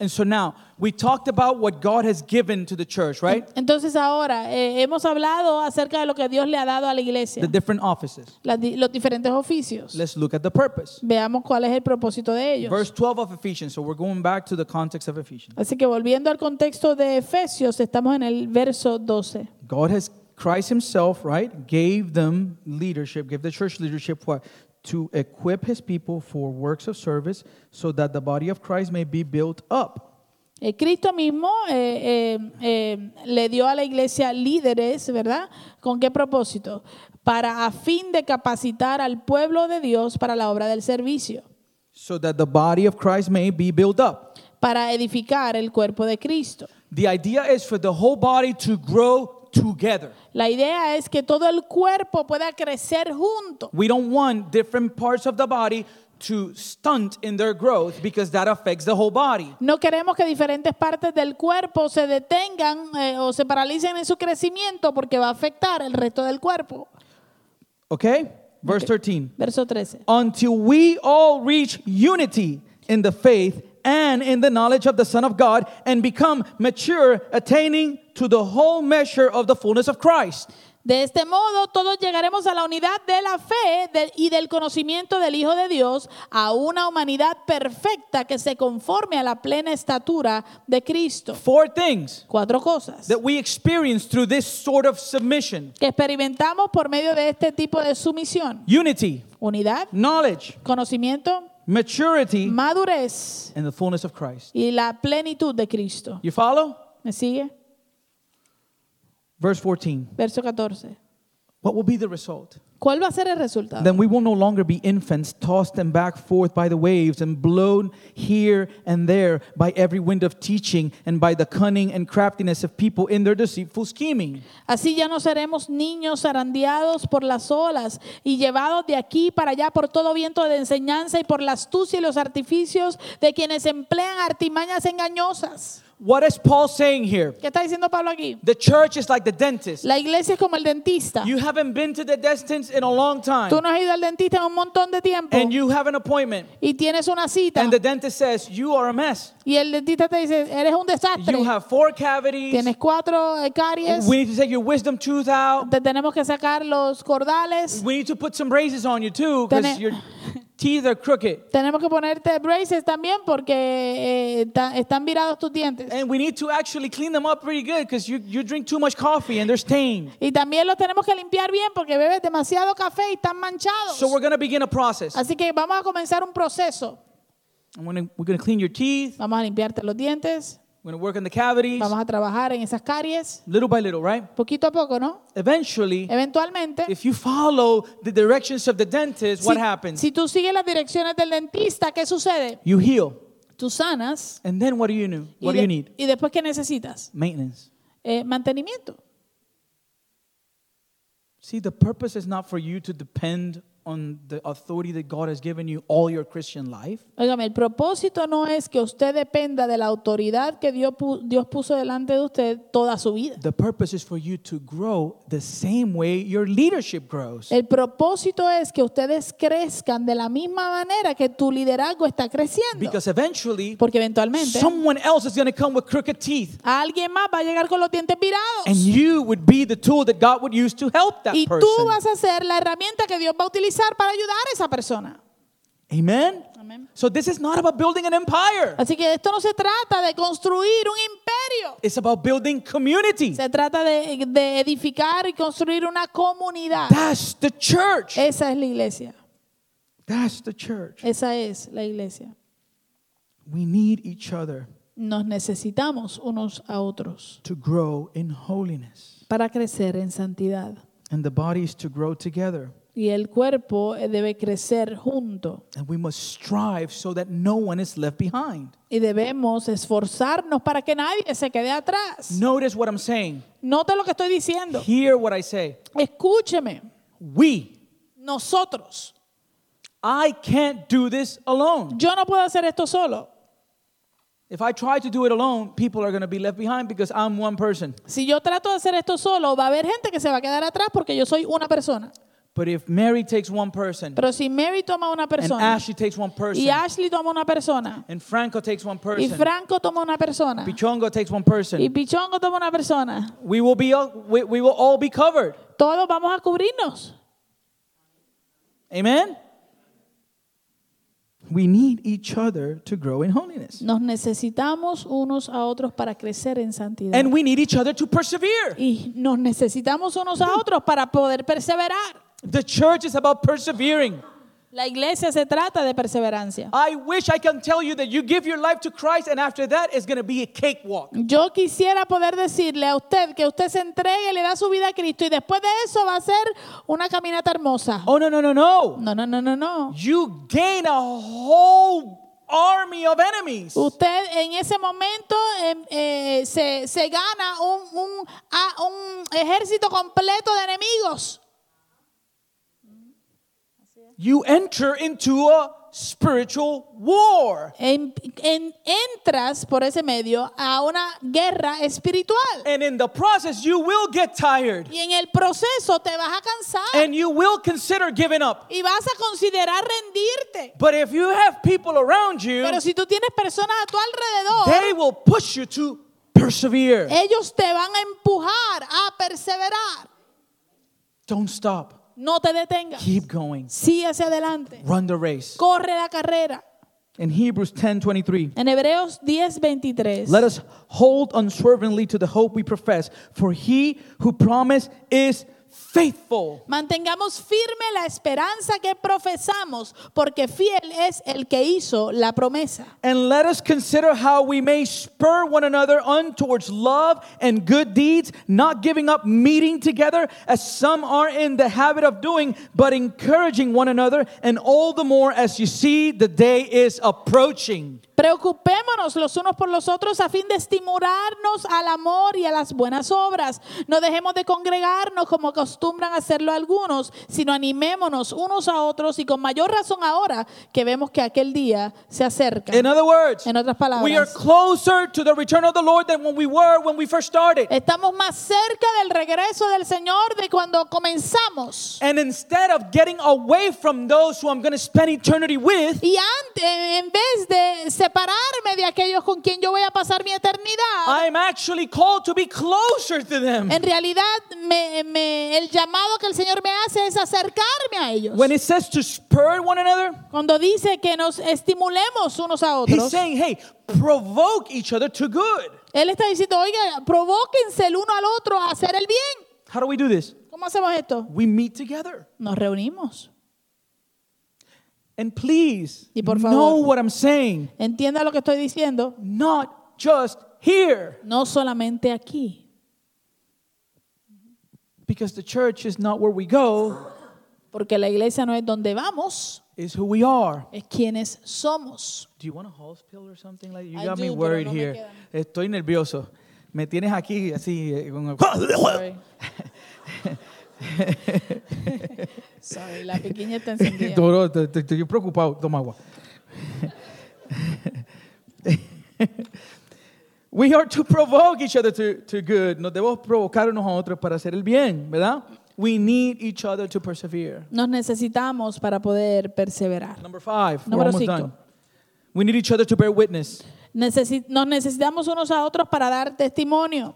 And so now, we talked about what God has given to the church, right? Entonces ahora eh, hemos hablado acerca de lo que Dios le ha dado a la iglesia, The different offices. las di- los diferentes oficios. Let's look at the purpose. Veamos cuál es el propósito de ellos. Verse 12 of Ephesians. So we're going back to the context of Ephesians. Así que volviendo al contexto de Efesios, estamos en el verso 12. God has, Christ Himself, right, gave them leadership, gave the church leadership what? To equip His people for works of service so that the body of Christ may be built up. Eh, Cristo mismo eh, eh, eh, le dio a la iglesia líderes, ¿verdad? ¿Con qué propósito? para a fin de capacitar al pueblo de Dios para la obra del servicio, so that the body of Christ may be built up. para edificar el cuerpo de Cristo. The idea is for the whole body to grow together. La idea es que todo el cuerpo pueda crecer junto. We don't want different parts of the body to stunt in their growth because that affects the whole body. No queremos que diferentes partes del cuerpo se detengan eh, o se paralicen en su crecimiento porque va a afectar el resto del cuerpo. Okay? Verse Okay. 13. Verso 13. Until we all reach unity in the faith and in the knowledge of the Son of God and become mature, attaining to the whole measure of the fullness of Christ. De este modo, todos llegaremos a la unidad de la fe de- y del conocimiento del Hijo de Dios, a una humanidad perfecta que se conforme a la plena estatura de Cristo. Four things Cuatro cosas that we experience through this sort of submission que experimentamos por medio de este tipo de sumisión. unity, Unidad, knowledge, conocimiento, maturity, madurez and the fullness of Christ. y la plenitud de Cristo. You follow? ¿Me sigue? Verse 14. Verso 14. What will be the result? ¿Cuál va a ser el resultado? Then we will no longer be infants tossed and back forth by the waves and blown here and there by every wind of teaching and by the cunning and craftiness of people in their deceitful scheming. Así ya no seremos niños zarandeados por las olas y llevados de aquí para allá por todo viento de enseñanza y por la astucia y los artificios de quienes emplean artimañas engañosas. What is Paul saying here? ¿Qué está diciendo Pablo aquí? The church is like the dentist. La iglesia es como el dentista. You haven't been to the dentist in a long time Tú no has ido al dentista en un montón de tiempo and you have an appointment y tienes una cita and the dentist says you are a mess. y el dentista te dice, eres un desastre. You have four cavities. Tienes cuatro eh, caries. We need to take your wisdom tooth out. Te tenemos que sacar los cordales. We need to put some braces on you too because Tene- your teeth are crooked. Tenemos que ponerte braces también porque eh, ta- están virados tus dientes. And we need to actually clean them up pretty good because you, you drink too much coffee and they're stained. Y también los tenemos que limpiar bien porque bebes demasiado café y están manchados. So we're going to begin a process. Así que vamos a comenzar un proceso. I'm gonna, we're going to clean your teeth. Vamos a limpiarte los dientes, We're going to work on the cavities vamos a trabajar en esas caries, little by little, right? poquito a poco, ¿no? Eventually, Eventualmente, if you follow the directions of the dentist, what happens? si tú sigues las direcciones del dentista, ¿qué sucede? You heal. Tú sanas. And then what do you need? What do you need? y después, ¿qué necesitas? Maintenance. Eh, mantenimiento. See, the purpose is not for you to depend on the authority that God has given you all your Christian life. Óigame, el propósito no es que usted dependa de la autoridad que Dios, pu- Dios puso delante de usted toda su vida. The purpose is for you to grow the same way your leadership grows. El propósito es que ustedes crezcan de la misma manera que tu liderazgo está creciendo. Because eventually, Porque eventualmente someone else is going to come with crooked teeth. alguien más va a llegar con los dientes virados. And you would be the tool that God would use to help that Y tú person. vas a ser la herramienta que Dios va a utilizar para ayudar a esa persona. Amen? Amén. So this is not about building an empire. Así que esto no se trata de construir un imperio. It's about building community. Se trata de, de edificar y construir una comunidad. That's the church. Esa es la iglesia. That's the church. Esa es la iglesia. We need each other Nos necesitamos unos a otros to grow in holiness. para crecer en santidad. And the bodies to grow together. Y el cuerpo eh, debe crecer junto. And we must strive so that no one is left behind. Y debemos esforzarnos para que nadie se quede atrás. Notice what I'm saying. Note lo que estoy diciendo. Hear what I say. Escúcheme. We, Nosotros. I can't do this alone. Yo no puedo hacer esto solo. If I try to do it alone, people are going to be left behind because I'm one person. Si yo trato de hacer esto solo, va a haber gente que se va a quedar atrás porque yo soy una persona. But if Mary takes one person, Pero si Mary toma una and persona Ashley takes one person, y Ashley toma una persona and Franco takes one y person, Franco toma una persona Pichongo takes one y person, Pichongo toma una persona, we will be all, we, we will all be covered. todos vamos a cubrirnos. Amen. We need each other to grow in holiness. Nos necesitamos unos a otros para crecer en santidad. And we need each other to persevere. y nos necesitamos unos a otros para poder perseverar. The church is about persevering. La iglesia se trata de perseverancia. I wish I can tell you that you give your life to Christ and after that it's going to be a cakewalk. Yo quisiera poder decirle a usted que usted se entregue le da su vida a Cristo y después de eso va a ser una caminata hermosa. Oh, no, no, no, no. No, no, no, no, no. You gain a whole army of enemies. Usted en ese momento em, eh, se, se gana un, un- a- un ejército completo de enemigos. You enter into a spiritual war. En- en- entras por ese medio a una guerra espiritual. And in the process, you will get tired. Y en el proceso te vas a cansar And you will consider giving up. y vas a considerar rendirte. But if you have people around you, Pero si tú tienes personas a tu alrededor, they will push you to persevere. ellos te van a empujar a perseverar. Don't stop. No te detengas. Keep going. Sigue hacia adelante. Run the race. Corre la carrera. In Hebrews 10:23, En Hebreos 10:23. let us hold unswervingly to the hope we profess, for he who promised is faithful. Mantengamos firme la esperanza que profesamos, porque fiel es el que hizo la promesa. And let us consider how we may spur one another on towards love and good deeds, not giving up meeting together as some are in the habit of doing, but encouraging one another, and all the more as you see the day is approaching. Preocupémonos los unos por los otros a fin de estimularnos al amor y a las buenas obras. No dejemos de congregarnos como acostumbran hacerlo algunos, sino animémonos unos a otros y con mayor razón ahora que vemos que aquel día se acerca. In other words, En otras palabras, we are closer to the return of the Lord than when we were when we first started. estamos más cerca del regreso del Señor de cuando comenzamos. And instead of getting away from those who I'm going to spend eternity with, Y antes, en vez de separarme de aquellos con quien yo voy a pasar mi eternidad, I'm actually called to be closer to them. en realidad me- me- el llamado que el Señor me hace es acercarme a ellos. When it says to spur one another, Cuando dice que nos estimulemos unos a he's otros, saying, hey, provoke each other to good. Él está diciendo, oiga, provóquense el uno al otro a hacer el bien. How do we do this? ¿Cómo hacemos esto? We meet together. Nos reunimos. And please Y por know favor. what I'm saying. Entienda lo que estoy diciendo. Not just here. No solamente aquí. Because the church is not where we go, Porque la iglesia no es donde vamos, is who we are. es quienes somos. Do you want a house pill or something like You I got me do, pero worried no me here. quedan. Estoy nervioso. Me tienes aquí así. eh, con- Sorry. La pequeña está encendida. Estoy preocupado. Toma agua. We are to provoke each other to, to good. Nos debemos provocar unos a otros para hacer el bien, ¿verdad? We need each other to persevere. Nos necesitamos para poder perseverar. Number five. We're Número almost cinco. done. We need each other to bear witness. Necesi- nos necesitamos unos a otros para dar testimonio.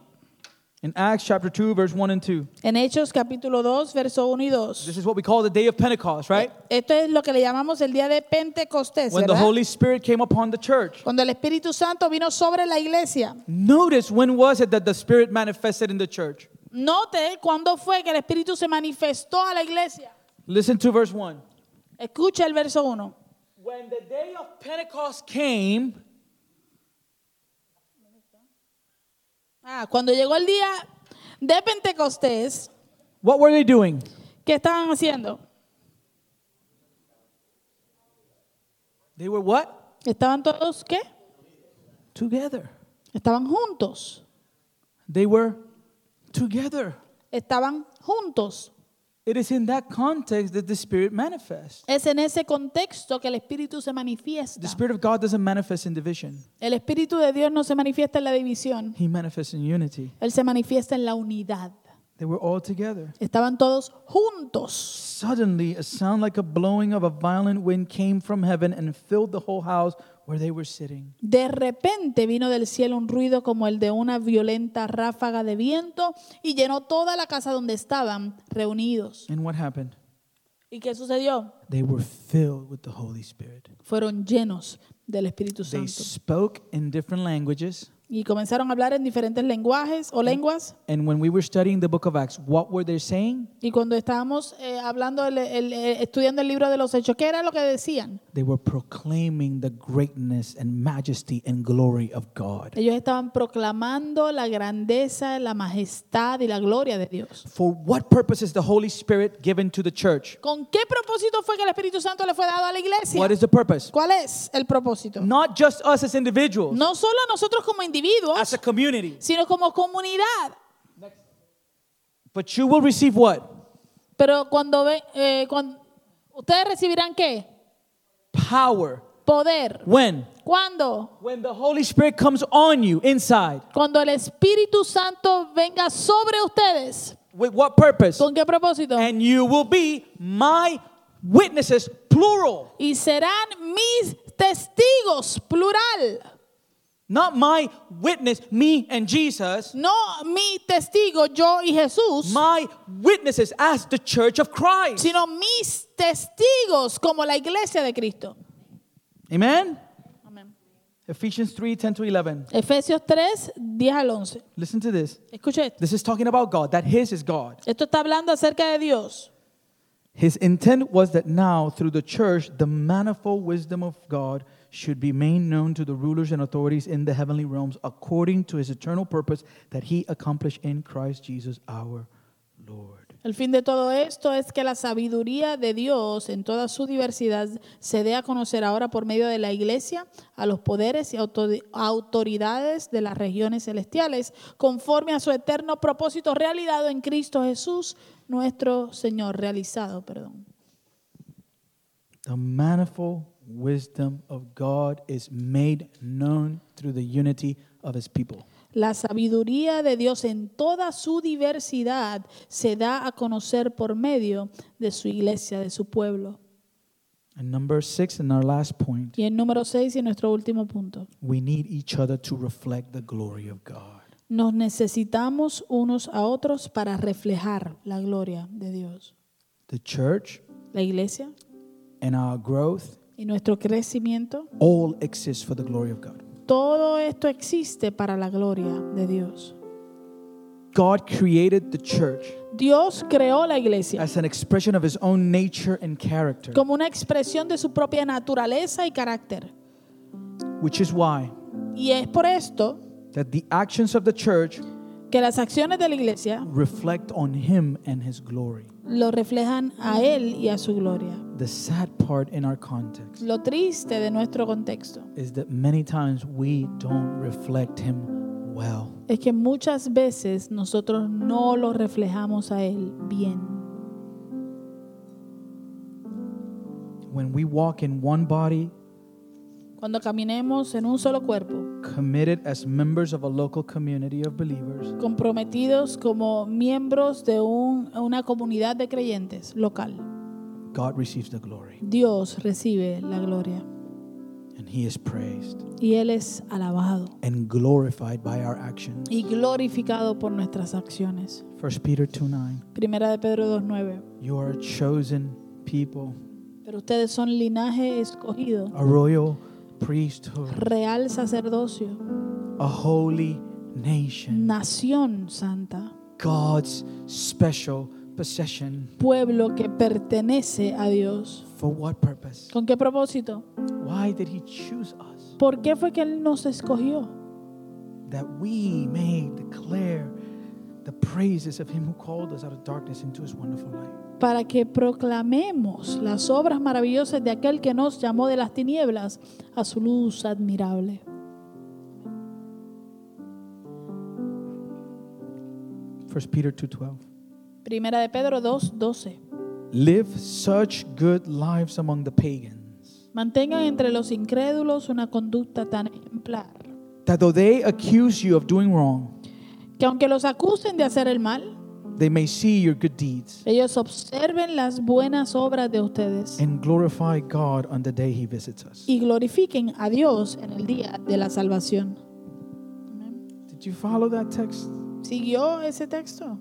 In Acts chapter 2, verse 1 and 2. En Hechos capítulo 2, verso 1 y 2. This is what we call the day of Pentecost, right? Esto es lo que le llamamos el día de Pentecostés, When the ¿verdad? Holy Spirit came upon the church. Cuando el Espíritu Santo vino sobre la iglesia. Notice when was it that the Spirit manifested in the church? Note cuándo fue que el Espíritu se manifestó a la iglesia. Listen to verse 1. Escucha el verso 1. When the day of Pentecost came, Ah, cuando llegó el día de Pentecostés, what were they doing? ¿qué estaban haciendo? They were what? ¿Estaban todos qué? Together. Estaban juntos. They were together. Estaban juntos. It is in that context that the Spirit manifests. Es en ese contexto que el Espíritu se manifiesta. The Spirit of God doesn't manifest in division, El Espíritu de Dios no se manifiesta en la división. He manifests in unity. Él se manifiesta en la unidad. They were all together. Estaban todos juntos. Suddenly, a sound like a blowing of a violent wind came from heaven and filled the whole house where they were sitting. De repente vino del cielo un ruido como el de una violenta ráfaga de viento y llenó toda la casa donde estaban reunidos. And what happened? ¿Y qué sucedió? They were filled with the Holy Spirit. Fueron llenos del Espíritu They Santo. spoke in different languages Y comenzaron a hablar en diferentes lenguajes o lenguas. And when we were studying the book of Acts, what were they saying? Y cuando estábamos eh, hablando, el- el- eh, estudiando el libro de los hechos, ¿qué era lo que decían? They were proclaiming the greatness and majesty and glory of God. Ellos estaban proclamando la grandeza, la majestad y la gloria de Dios. For what purpose is the Holy Spirit given to the church? ¿Con qué propósito fue que el Espíritu Santo le fue dado a la iglesia? What is the purpose? ¿Cuál es el propósito? Not just us as individuals, No solo a nosotros como individuos, as a community, sino como comunidad. but you will receive what? Pero cuando, ve, eh, cuando ustedes recibirán qué? Power. Poder. When? ¿Cuándo? When the Holy Spirit comes on you inside. Cuando el Espíritu Santo venga sobre ustedes. With what purpose? ¿Con qué propósito? And you will be my witnesses, plural. Y serán mis testigos, plural. Not my witness, me and Jesus. No mi testigo, yo y Jesús, My witnesses as the church of Christ. sino mis testigos como la iglesia de Cristo. Amen? Amén. Ephesians 3 10 to 11. Efesios 3, 10 al 11. Listen to this. Escuche esto. This is talking about God, that His is God. Esto está hablando acerca de Dios. His intent was that now, through the church, the manifold wisdom of God should be made known to the rulers and authorities in the heavenly realms according to his eternal purpose that he accomplished in Christ Jesus our Lord. El fin de todo esto es que la sabiduría de Dios en toda su diversidad se dé a conocer ahora por medio de la iglesia a los poderes y auto- autoridades de las regiones celestiales, conforme a su eterno propósito realizado en Cristo Jesús, nuestro Señor, realizado, perdón. The manifold wisdom of God is made known through the unity of his people. La sabiduría de Dios en toda su diversidad se da a conocer por medio de su iglesia, de su pueblo. And number six, and our last point, Y el número 6 y nuestro último punto. we need each other to reflect the glory of God. Nos necesitamos unos a otros para reflejar la gloria de Dios. The church La iglesia and our growth y nuestro crecimiento, all exist for the glory of God. todo esto existe para la gloria de Dios. God created the church Dios creó la iglesia as an expression of his own nature and character, como una expresión de su propia naturaleza y carácter. which is why Y es por esto that the actions of the church que las acciones de la iglesia reflect on him and his glory. lo reflejan a Él y a su gloria. The sad part in our context Lo triste de nuestro contexto is that many times we don't reflect him well. es que muchas veces nosotros no lo reflejamos a Él bien. When we walk in one body, Cuando caminemos en un solo cuerpo, committed as members of a local community of believers, comprometidos como miembros de un- una comunidad de creyentes local, God receives the glory Dios recibe la gloria and he is praised y Él es alabado and glorified by our actions. y glorificado por nuestras acciones. 1 Peter 2 9. Primera de Pedro 2.9. You are a chosen people, Pero ustedes son linaje escogido, a royal priesthood, real sacerdocio, a holy nation, nación santa, God's special possession. pueblo que pertenece a Dios. For what purpose? ¿Con qué propósito? Why did he choose us? ¿Por qué fue que Él nos escogió? That we may declare the praises of him who called us out of darkness into his wonderful light. Para que proclamemos las obras maravillosas de aquel que nos llamó de las tinieblas a su luz admirable. 1 Peter 2:12. Primera de Pedro 2.12. Live such good lives among the pagans Mantengan entre los incrédulos una conducta tan ejemplar, that though they accuse you of doing wrong, que aunque los acusen de hacer el mal, they may see your good deeds ellos observen las buenas obras de ustedes and glorify God on the day he visits us. y glorifiquen a Dios en el día de la salvación. Did you follow that text? ¿Siguió ese texto?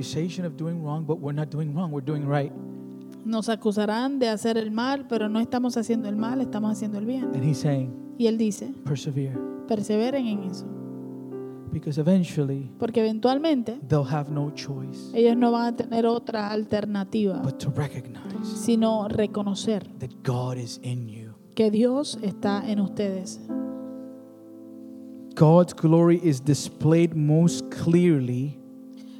Accusation of doing wrong, but we're not doing wrong, we're doing right. Nos acusarán de hacer el mal, pero no estamos haciendo el mal, estamos haciendo el bien. And he's saying, Y él dice, persevere. perseveren en eso. Because eventually Porque eventualmente they'll have no choice ellos no van a tener otra alternativa, but to recognize sino reconocer that God is in you. que Dios está en ustedes. God's glory is displayed most clearly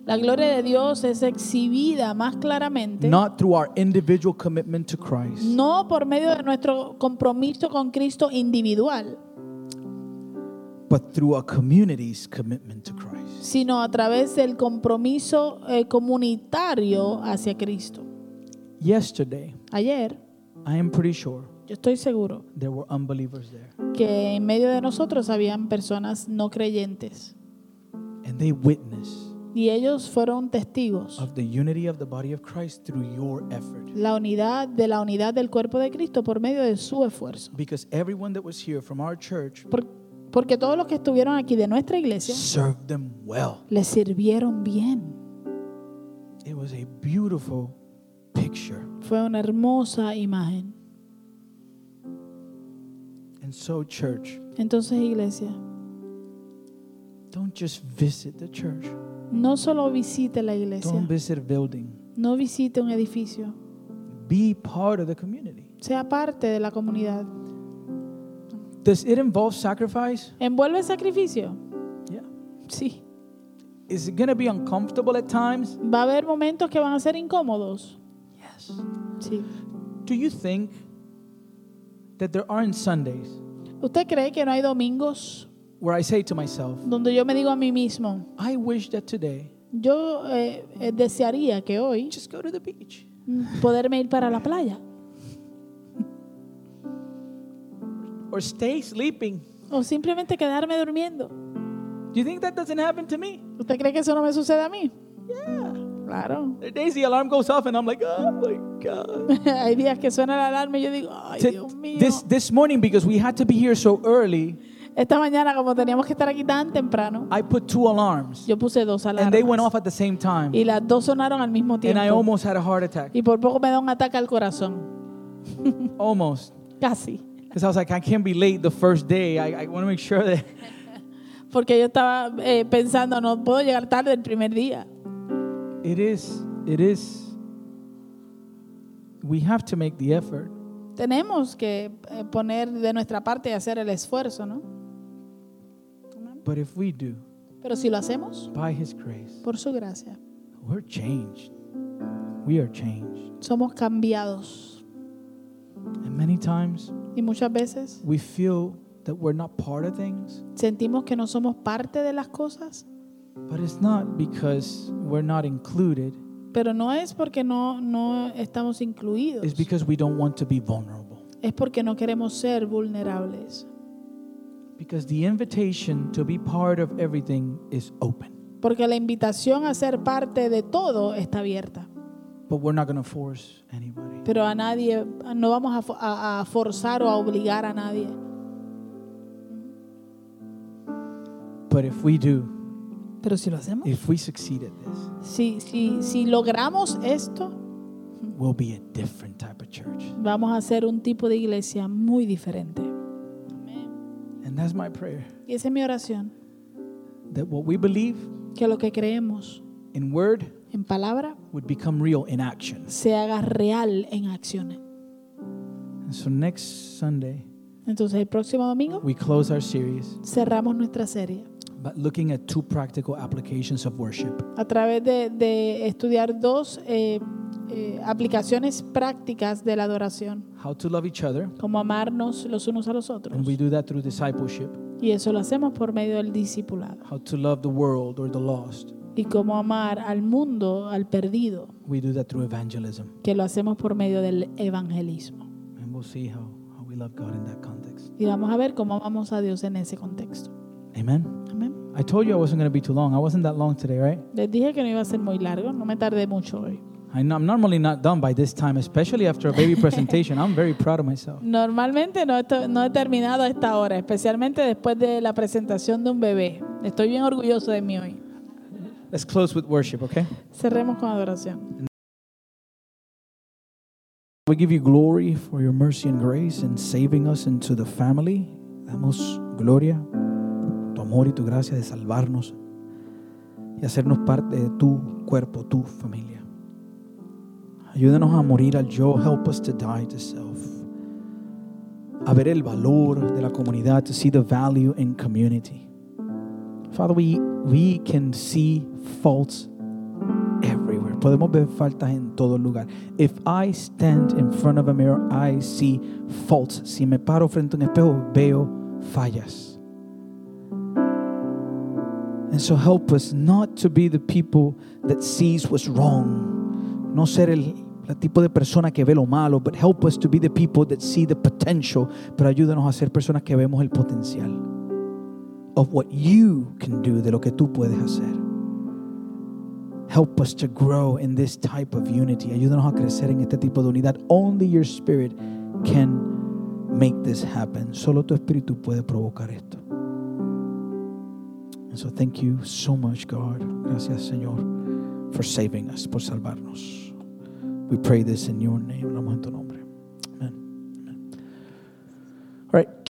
La gloria de Dios es exhibida más claramente not through our individual commitment to Christ, no por medio de nuestro compromiso con Cristo individual, but through a community's commitment to Christ. sino a través del compromiso eh, comunitario hacia Cristo. Yesterday, Ayer, I am pretty sure yo estoy seguro there were unbelievers there, que en medio de nosotros habían personas no creyentes and they witnessed y ellos fueron testigos of the unity of the body of Christ through your effort. la unidad de la unidad del cuerpo de Cristo por medio de su esfuerzo. Because everyone that was here from our church Por- porque todos los que estuvieron aquí de nuestra iglesia served them well. les sirvieron bien. It was a beautiful picture. Fue una hermosa imagen. And so, church, Entonces, iglesia, don't just visit the church. No solo visite la iglesia, Don't visit a building. no visite un edificio, Be part of the community. sea parte de la comunidad. Does it involve sacrifice? ¿Envuelve sacrificio? Yeah. Sí. Is it going to be uncomfortable at times? ¿Va a haber momentos que van a ser incómodos? Yes. Sí. Do you think that there aren't Sundays ¿Usted cree que no hay domingos where I say to myself, donde yo me digo a mí mismo, I wish that today yo eh, eh, desearía que hoy just go to the beach poderme ir para la playa or stay sleeping? o simplemente quedarme durmiendo? Do you think that doesn't happen to me? ¿Usted cree que eso no me sucede a mí? Yeah. Claro. There are days the alarm goes off and I'm like, oh my God. hay días que suena la alarma y yo digo, ay Dios mío. This, this morning, because we had to be here so early, Esta mañana como teníamos que estar aquí tan temprano, I put two alarms yo puse dos and they went alarmas off at the same time. y las dos sonaron al mismo And I tiempo. almost had a heart attack. Y por poco me da un ataque al corazón. Almost. Casi. Because I was like, I can't be late the first day. I, I want to make sure that. Porque yo estaba eh, pensando, no puedo llegar tarde el primer día. It is, it is. We have to make the effort. Tenemos que eh, poner de nuestra parte y hacer el esfuerzo, ¿no? But if we do, Pero si lo hacemos, by His grace, por su gracia, we're changed. We are changed. somos cambiados. And many times Y muchas veces we feel that we're not part of things, sentimos que no somos parte de las cosas, but it's not because we're not included. pero no es porque no, no estamos incluidos. It's because we don't want to be vulnerable. Es porque no queremos ser vulnerables. Because the invitation to be part of everything is open. Porque la invitación a ser parte de todo está abierta. But we're not going to force anybody. Pero a nadie, no vamos a, fo- a- a forzar o a obligar a nadie. But if we do, Pero si lo hacemos, if we succeed at this, si, si, si logramos esto, we'll be a different type of church. vamos a ser un tipo de iglesia muy diferente. And that's my prayer Y esa es mi oración, that what we believe que lo que creemos in word en palabra would become real in action. se haga real en acciones. And so next Sunday, Entonces el próximo domingo we close our series cerramos nuestra serie by looking at two practical applications of worship. a través de, de estudiar dos eh, eh, aplicaciones prácticas de la adoración, How to love each other. como amarnos los unos a los otros. And we do that through discipleship. Y eso lo hacemos por medio del discipulado. How to love the world or the lost. Y cómo amar al mundo, al perdido, We do that through evangelism. que lo hacemos por medio del evangelismo. And we'll see how, how we love God in that context. Y vamos a ver cómo amamos a Dios en ese contexto. Amen. I told you I wasn't going to be too long. I wasn't that long today, right? Les dije que no iba a ser muy largo, no me tardé mucho hoy. I know, I'm normally not done by this time, especially after a baby presentation. I'm very proud of myself. Normalmente no, no he terminado a esta hora, especialmente después de la presentación de un bebé. Estoy bien orgulloso de mí hoy. Let's close with worship, okay? Cerremos con adoración. We give you glory for your mercy and grace in saving us into the family Damos gloria, amor y tu gracia de salvarnos y hacernos parte de tu cuerpo, tu familia. Ayúdanos a morir al yo. Help us to die to self. A ver el valor de la comunidad, to see the value in community. Father, we, we can see faults everywhere. Podemos ver faltas en todo lugar. If I stand in front of a mirror, I see faults. Si me paro frente a un espejo, veo fallas. And so help us not to be the people that sees what's wrong. No ser el, el tipo de persona que ve lo malo, but help us to be the people that see the potential. Pero ayúdanos a ser personas que vemos el potencial of what you can do, de lo que tú puedes hacer. Help us to grow in this type of unity. Ayúdanos a crecer en este tipo de unidad. Only your spirit can make this happen. Solo tu espíritu puede provocar esto. And so thank you so much, God. Gracias, Señor, for saving us, por salvarnos. We pray this in your name. Amen. Amen. All right.